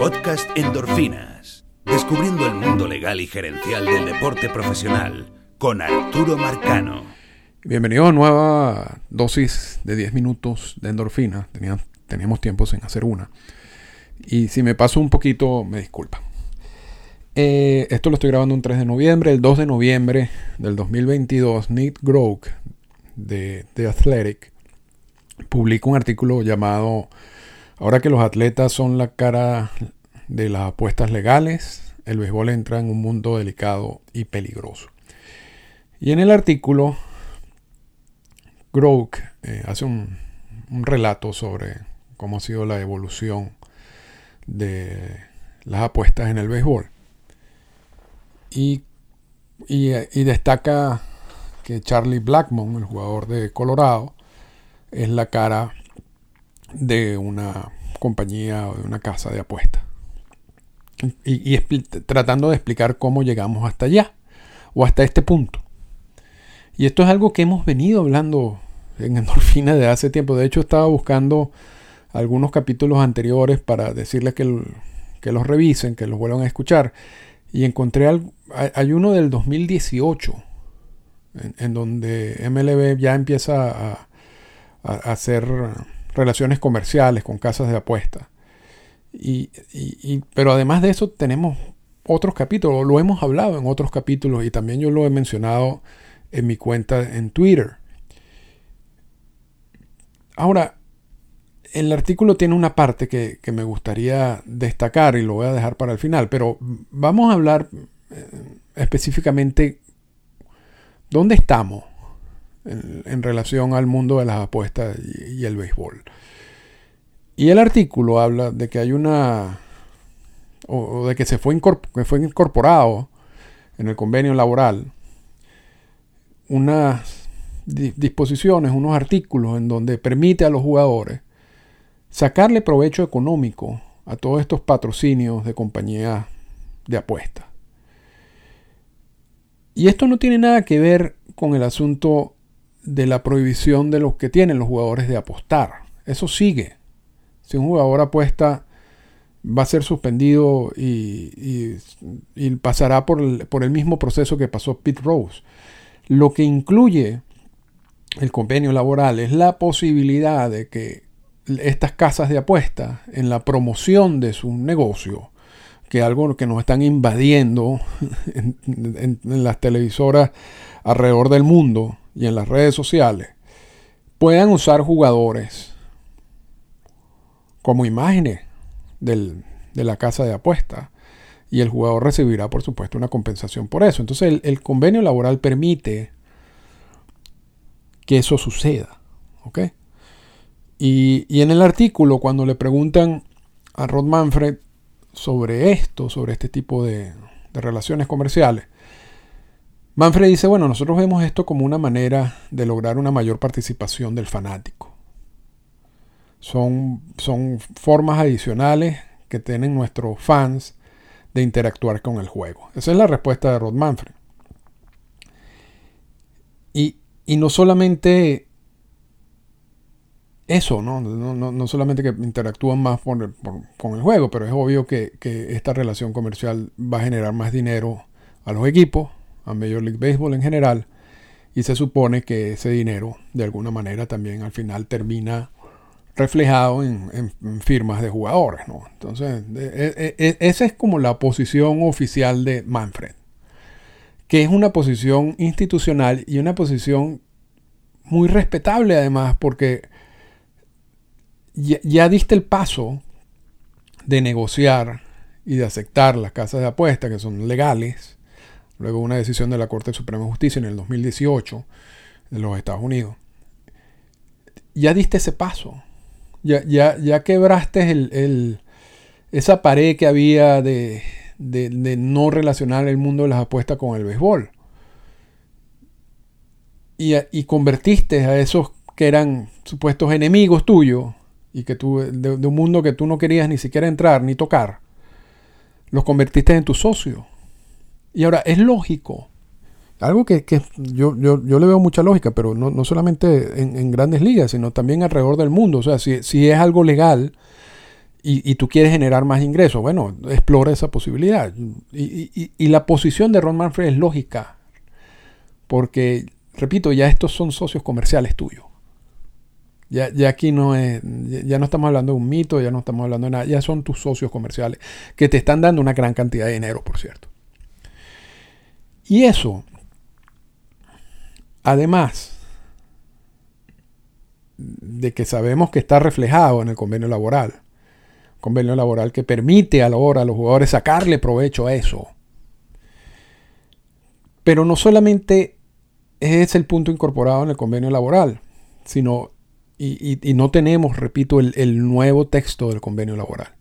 Podcast Endorfinas. Descubriendo el mundo legal y gerencial del deporte profesional con Arturo Marcano. Bienvenido a nueva dosis de 10 minutos de endorfina. teníamos tiempo sin hacer una. Y si me paso un poquito, me disculpa. Eh, esto lo estoy grabando un 3 de noviembre. El 2 de noviembre del 2022, Nick Groke de The Athletic publica un artículo llamado Ahora que los atletas son la cara de las apuestas legales, el béisbol entra en un mundo delicado y peligroso. Y en el artículo, Groke eh, hace un, relato sobre cómo ha sido la evolución de las apuestas en el béisbol. Y, y, destaca que Charlie Blackmon, el jugador de Colorado, es la cara de una compañía o de una casa de apuestas. Y, tratando de explicar cómo llegamos hasta allá o hasta este punto. Y esto es algo que hemos venido hablando en Endorfina de hace tiempo. De hecho, estaba buscando algunos capítulos anteriores para decirles que, que los revisen, que los vuelvan a escuchar. Y encontré hay uno del 2018, en, donde MLB ya empieza a, hacer relaciones comerciales con casas de apuestas. Y, pero además de eso tenemos otros capítulos, lo hemos hablado en otros capítulos y también yo lo he mencionado en mi cuenta en Twitter. Ahora, el artículo tiene una parte que, me gustaría destacar y lo voy a dejar para el final, pero vamos a hablar eh, específicamente dónde estamos en, relación al mundo de las apuestas y, el béisbol. Y el artículo habla de que hay una, o, de que se fue, que fue incorporado en el convenio laboral unas disposiciones, unos artículos en donde permite a los jugadores sacarle provecho económico a todos estos patrocinios de compañías de apuestas. Y esto no tiene nada que ver con el asunto de la prohibición de los que tienen los jugadores de apostar. Eso sigue. Si un jugador apuesta, va a ser suspendido y, pasará por el, por el, mismo proceso que pasó Pete Rose. Lo que incluye el convenio laboral es la posibilidad de que estas casas de apuestas, en la promoción de su negocio, que algo que nos están invadiendo en las televisoras alrededor del mundo, y en las redes sociales puedan usar jugadores como imágenes de la casa de apuestas y el jugador recibirá por supuesto una compensación por eso. Entonces el, convenio laboral permite que eso suceda. Y, en el artículo cuando le preguntan a Rod Manfred sobre esto, sobre este tipo de relaciones comerciales, Manfred dice, bueno, nosotros vemos esto como una manera de lograr una mayor participación del fanático. Son, son formas adicionales que tienen nuestros fans de interactuar con el juego. Esa es la respuesta de Rod Manfred. Y, no solamente eso, ¿no? No, solamente que interactúan más con el juego, pero es obvio que, que esta relación comercial va a generar más dinero a los equipos, a Major League Baseball en general y se supone que ese dinero de alguna manera también al final termina reflejado en, firmas de jugadores. ¿no? Entonces, e, e, e, esa es como la posición oficial de Manfred, que es una posición institucional y una posición muy respetable además porque ya, ya diste el paso de negociar y de aceptar las casas de apuestas que son legales luego una decisión de la Corte Suprema de Justicia en el 2018 de los Estados Unidos, ya diste ese paso, ya, ya, ya quebraste el, esa pared que había de, no relacionar el mundo de las apuestas con el béisbol. Y, y, convertiste a esos que eran supuestos enemigos tuyos y que tú, de, de, un mundo que tú no querías ni siquiera entrar ni tocar, los convertiste en tus socios. Y ahora, es lógico. Algo que, yo, yo, le veo mucha lógica, pero no, solamente en, grandes ligas, sino también alrededor del mundo. O sea, si, es algo legal y, tú quieres generar más ingresos, bueno, explora esa posibilidad. Y, la posición de Ron Manfred es lógica, porque, repito, ya estos son socios comerciales tuyos. Ya, ya, aquí no es, ya no estamos hablando de un mito, ya no estamos hablando de nada, ya son tus socios comerciales que te están dando una gran cantidad de dinero, por cierto. Y eso, además de que sabemos que está reflejado en el convenio laboral, convenio laboral que permite a a los jugadores sacarle provecho a eso. Pero no solamente es el punto incorporado en el convenio laboral, sino, y, no tenemos, repito, el, nuevo texto del convenio laboral.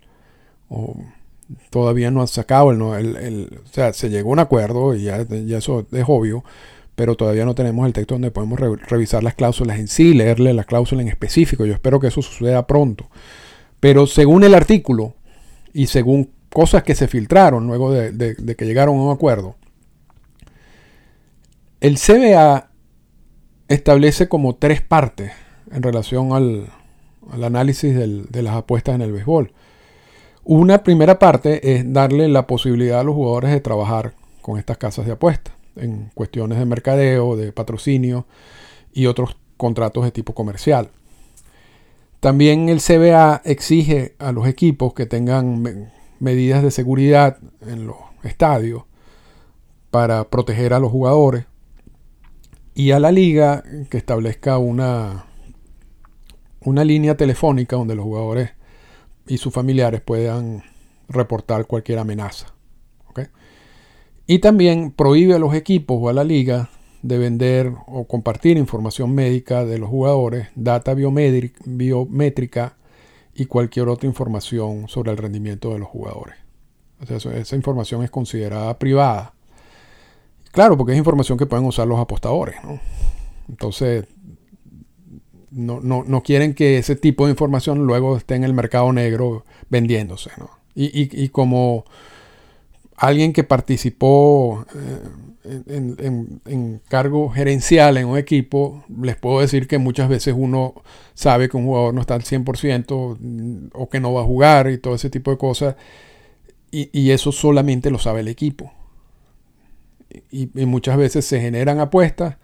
Todavía no ha sacado el, el, O sea, se llegó a un acuerdo y ya, eso es obvio, pero todavía no tenemos el texto donde podemos revisar las cláusulas en sí, leerle las cláusulas en específico. Yo espero que eso suceda pronto. Pero según el artículo y según cosas que se filtraron luego de, que llegaron a un acuerdo, el CBA establece como tres partes en relación al, análisis de las apuestas en el béisbol. Una primera parte es darle la posibilidad a los jugadores de trabajar con estas casas de apuestas en cuestiones de mercadeo, de patrocinio y otros contratos de tipo comercial. También el CBA exige a los equipos que tengan medidas de seguridad en los estadios para proteger a los jugadores y a la liga que establezca una, una línea telefónica donde los jugadores y sus familiares puedan reportar cualquier amenaza. Y también prohíbe a los equipos o a la liga de vender o compartir información médica de los jugadores, data biométrica y cualquier otra información sobre el rendimiento de los jugadores. esa información es considerada privada. Claro, porque es información que pueden usar los apostadores. Entonces, no, quieren que ese tipo de información luego esté en el mercado negro vendiéndose. y como alguien que participó eh, en, cargo gerencial en un equipo, les puedo decir que muchas veces uno sabe que un jugador no está al 100% mm, o que no va a jugar y todo ese tipo de cosas. Y, eso solamente lo sabe el equipo. Y, y, muchas veces se generan apuestas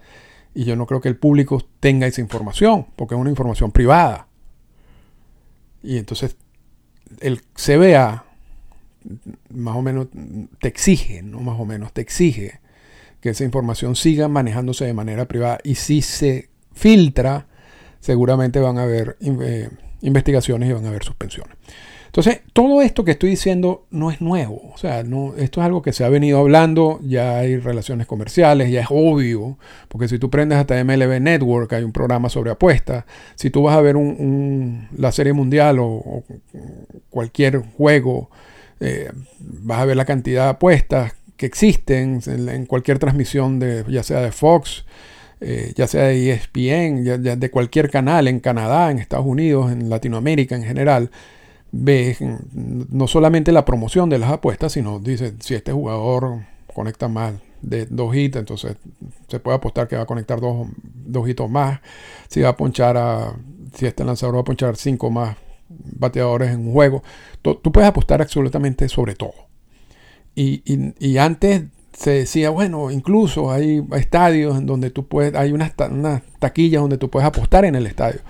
y yo no creo que el público tenga esa información, porque es una información privada. Y entonces el CBA más o menos te exige, no más o menos, te exige que esa información siga manejándose de manera privada y si se filtra, seguramente van a haber eh, investigaciones y van a haber suspensiones. Entonces, todo esto que estoy diciendo no es nuevo. O sea, no, esto es algo que se ha venido hablando, ya hay relaciones comerciales, ya es obvio, porque si tú prendes hasta MLB Network, hay un programa sobre apuestas. Si tú vas a ver la Serie Mundial o cualquier juego eh, vas a ver la cantidad de apuestas que existen en, cualquier transmisión, de, ya sea de Fox, eh, ya sea de ESPN, de cualquier canal en Canadá, en Estados Unidos, en Latinoamérica en general. Ves no solamente la promoción de las apuestas, sino dice si este jugador conecta más de dos hits, entonces se puede apostar que va a conectar dos, dos hitos más. Si va a ponchar a, si este lanzador va a ponchar cinco más bateadores en un juego. Tú, puedes apostar absolutamente sobre todo. Y, antes se decía, bueno, incluso hay estadios en donde tú puedes, hay unas, taquillas donde tú puedes apostar en el estadio.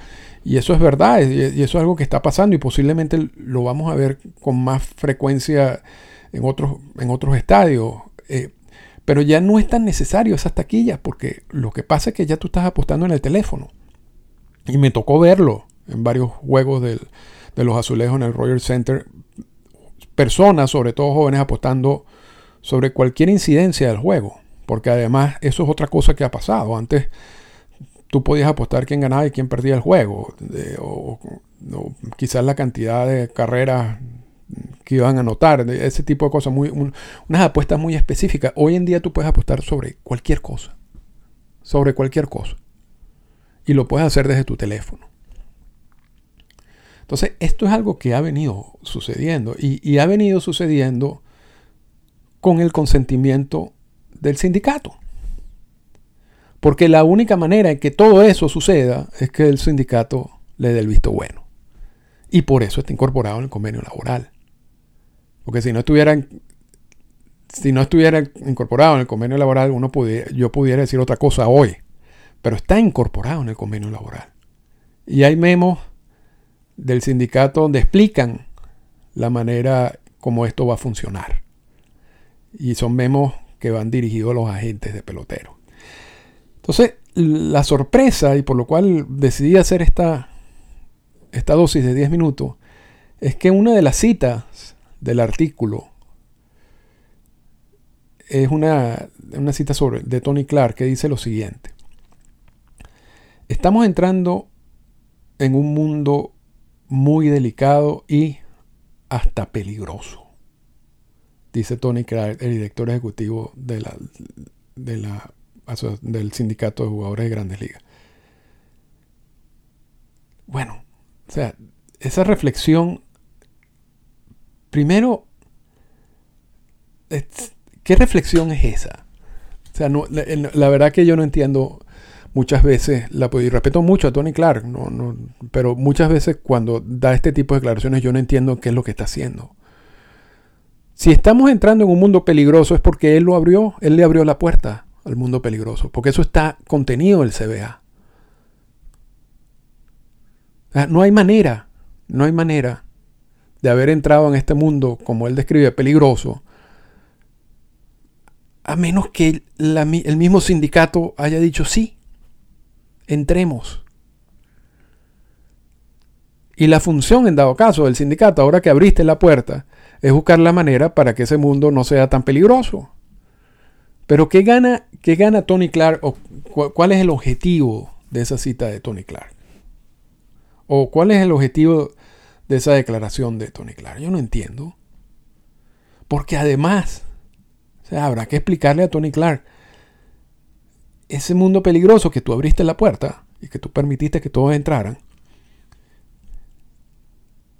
Y eso es verdad, y, eso es algo que está pasando y posiblemente lo vamos a ver con más frecuencia en otros, en otros estadios. Eh, pero ya no es tan necesario esas taquillas porque lo que pasa es que ya tú estás apostando en el teléfono. Y me tocó verlo en varios juegos de los azulejos en el Royal Center. Personas, sobre todo jóvenes, apostando sobre cualquier incidencia del juego. Porque además eso es otra cosa que ha pasado. Antes tú podías apostar quién ganaba y quién perdía el juego. o, quizás la cantidad de carreras que iban a anotar, ese tipo de cosas, unas apuestas muy específicas. Hoy en día tú puedes apostar sobre cualquier cosa, sobre cualquier cosa, y lo puedes hacer desde tu teléfono. Entonces, esto es algo que ha venido sucediendo y, ha venido sucediendo con el consentimiento del sindicato. Porque la única manera en que todo eso suceda es que el sindicato le dé el visto bueno. Y por eso está incorporado en el convenio laboral. Porque si no estuvieran si no estuviera incorporado en el convenio laboral, uno yo pudiera decir otra cosa hoy, pero está incorporado en el convenio laboral. Y hay memos del sindicato donde explican la manera como esto va a funcionar. Y son memos que van dirigidos a los agentes de pelotero. Entonces, la sorpresa y por lo cual decidí hacer esta, esta dosis de 10 minutos es que una de las citas del artículo es una, cita sobre, de Tony Clark que dice lo siguiente. Estamos entrando en un mundo muy delicado y hasta peligroso, dice Tony Clark, el director ejecutivo de la, de la, del sindicato de jugadores de grandes ligas. Bueno, o sea, esa reflexión, primero, ¿Qué reflexión es esa? O sea, la, verdad que yo no entiendo muchas veces, la, y respeto mucho a Tony Clark, no, pero muchas veces cuando da este tipo de declaraciones yo no entiendo qué es lo que está haciendo. Si estamos entrando en un mundo peligroso es porque él lo abrió, él le abrió la puerta al mundo peligroso, porque eso está contenido en el CBA. no hay manera, no hay manera de haber entrado en este mundo, como él describe, peligroso, a menos que el mismo sindicato haya dicho sí, entremos. Y la función, en dado caso, del sindicato, ahora que abriste la puerta, es buscar la manera para que ese mundo no sea tan peligroso. Pero ¿qué gana, qué gana Tony Clark o cuál es el objetivo de esa cita de Tony Clark? ¿O cuál es el objetivo de esa declaración de Tony Clark? Yo no entiendo. Porque además o sea, habrá que explicarle a Tony Clark ese mundo peligroso que tú abriste la puerta y que tú permitiste que todos entraran.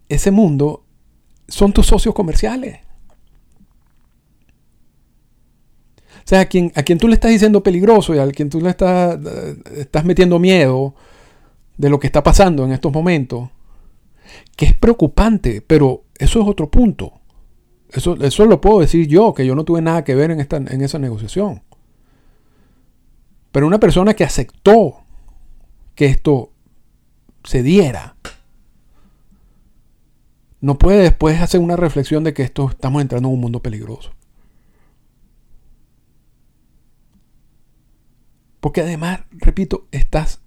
Ese mundo son tus socios comerciales. O sea, a quien, a quien tú le estás diciendo peligroso y a quien tú le estás, estás metiendo miedo de lo que está pasando en estos momentos, que es preocupante, pero eso es otro punto. Eso, eso lo puedo decir yo, que yo no tuve nada que ver en, esta, en esa negociación. Pero una persona que aceptó que esto se diera, no puede después hacer una reflexión de que esto estamos entrando en un mundo peligroso. Porque además, repito, estás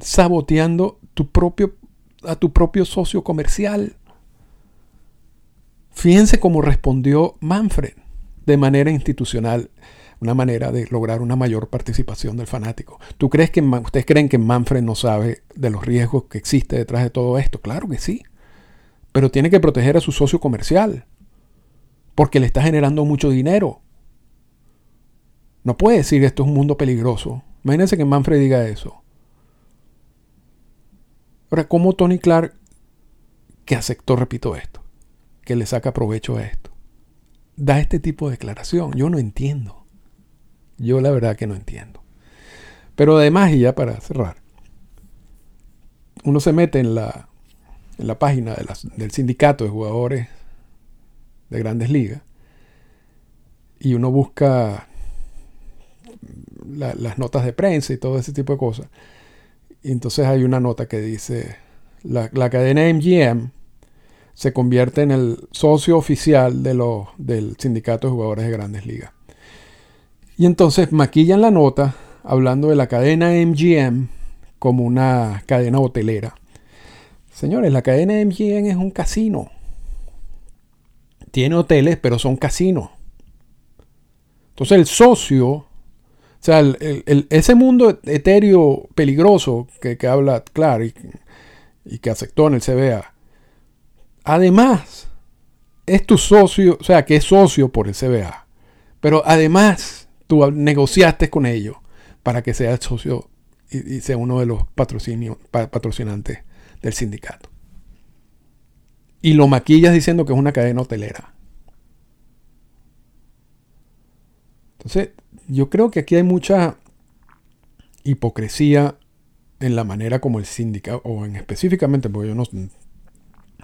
saboteando a tu propio socio comercial. Fíjense cómo respondió Manfred de manera institucional, una manera de lograr una mayor participación del fanático. ¿Tú crees que ustedes creen que Manfred no sabe de los riesgos que existe detrás de todo esto? Claro que sí. Pero tiene que proteger a su socio comercial porque le está generando mucho dinero. No puede decir que esto es un mundo peligroso. Imagínense que Manfred diga eso. Ahora, ¿cómo Tony Clark, que aceptó, repito esto, que le saca provecho a esto. Da este tipo de declaración. Yo no entiendo. Yo la verdad que no entiendo. Pero además, y ya para cerrar, uno se mete en la, en la página del sindicato de jugadores de grandes ligas y uno busca las notas de prensa y todo ese tipo de cosas. Y entonces hay una nota que dice, la, la cadena MGM se convierte en el socio oficial de del sindicato de jugadores de grandes ligas. Y entonces maquillan la nota hablando de la cadena MGM como una cadena hotelera. Señores, la cadena MGM es un casino. Tiene hoteles, pero son casinos. Entonces el socio, o sea, ese mundo etéreo peligroso que, habla Clark y, y que aceptó en el CBA, además, es tu socio, o sea, que es socio por el CBA, pero además tú negociaste con ellos para que sea el socio y, sea uno de los patrocinantes del sindicato. Y lo maquillas diciendo que es una cadena hotelera. Entonces, yo creo que aquí hay mucha hipocresía en la manera como el sindicato, o en específicamente, porque yo no,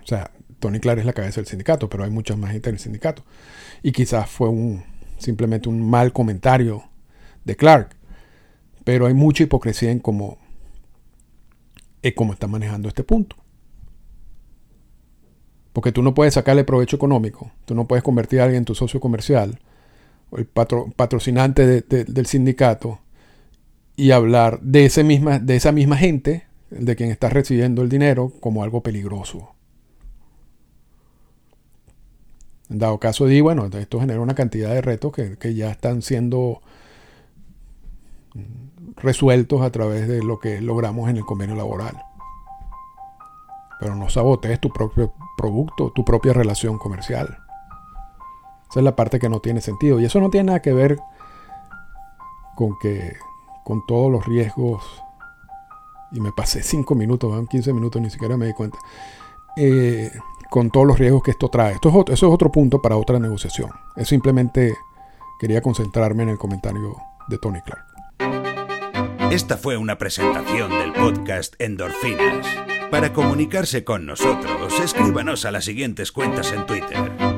sea, Tony Clark es la cabeza del sindicato, pero hay mucha más gente en el sindicato. Y quizás fue un, simplemente un mal comentario de Clark. Pero hay mucha hipocresía en cómo, en cómo está manejando este punto. Porque tú no puedes sacarle provecho económico, tú no puedes convertir a alguien en tu socio comercial el patrocinante del sindicato y hablar de, ese misma, de esa misma gente, de quien está recibiendo el dinero, como algo peligroso. En dado caso, di, bueno, esto genera una cantidad de retos que, ya están siendo resueltos a través de lo que logramos en el convenio laboral. Pero no sabotees tu propio producto, tu propia relación comercial. Esa es la parte que no tiene sentido. Y eso no tiene nada que ver con que con todos los riesgos. Y me pasé 5 minutos, 15 minutos, ni siquiera me di cuenta. Eh, con todos los riesgos que esto trae. Eso es otro punto para otra negociación. Es simplemente quería concentrarme en el comentario de Tony Clark. Esta fue una presentación del podcast Endorfinas. Para comunicarse con nosotros, escríbanos a las siguientes cuentas en Twitter.